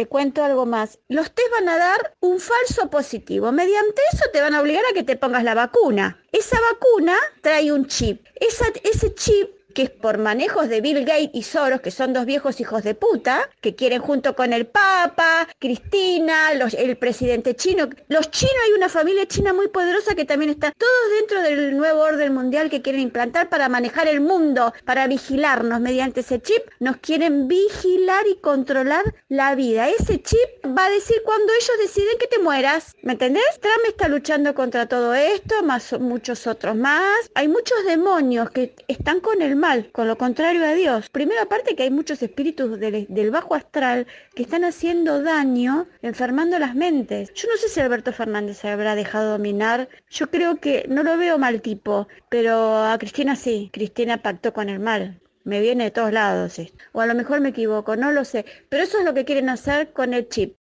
te cuento algo más. Los test van a dar un falso positivo. Mediante eso te van a obligar a que te pongas la vacuna. Esa vacuna trae un chip. ese chip que es por manejos de Bill Gates y Soros, que son dos viejos hijos de puta, que quieren junto con el Papa, Cristina, el presidente chino. Los chinos, hay una familia china muy poderosa que también está, todos dentro del nuevo orden mundial que quieren implantar para manejar el mundo, para vigilarnos mediante ese chip. Nos quieren vigilar y controlar la vida. Ese chip va a decir cuando ellos deciden que te mueras. ¿Me entendés? Trump está luchando contra todo esto, más muchos otros más. Hay muchos demonios que están con el mal, con lo contrario a Dios. Primero aparte que hay muchos espíritus del, del, bajo astral que están haciendo daño, enfermando las mentes. Yo no sé si Alberto Fernández se habrá dejado dominar. Yo creo que no lo veo mal tipo, pero a Cristina sí. Cristina pactó con el mal. Me viene de todos lados. O a lo mejor me equivoco, no lo sé. Pero eso es lo que quieren hacer con el chip.